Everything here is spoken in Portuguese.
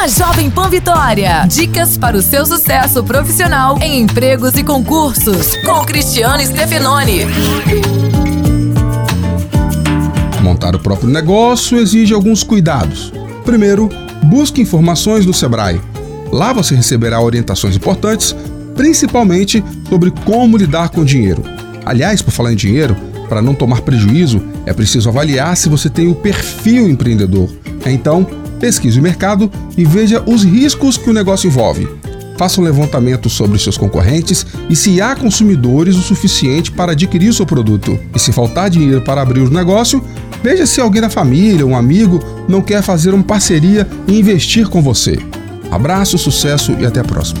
na Jovem Pan Vitória. Dicas para o seu sucesso profissional em empregos e concursos, com Cristiano Stefanoni. Montar o próprio negócio exige alguns cuidados. Primeiro, busque informações no Sebrae. Lá você receberá orientações importantes, principalmente sobre como lidar com o dinheiro. Aliás, por falar em dinheiro, para não tomar prejuízo, é preciso avaliar se você tem o perfil empreendedor. Então, pesquise o mercado e veja os riscos que o negócio envolve. Faça um levantamento sobre seus concorrentes e se há consumidores o suficiente para adquirir seu produto. E se faltar dinheiro para abrir o negócio, veja se alguém da família, um amigo, não quer fazer uma parceria e investir com você. Abraço, sucesso e até a próxima.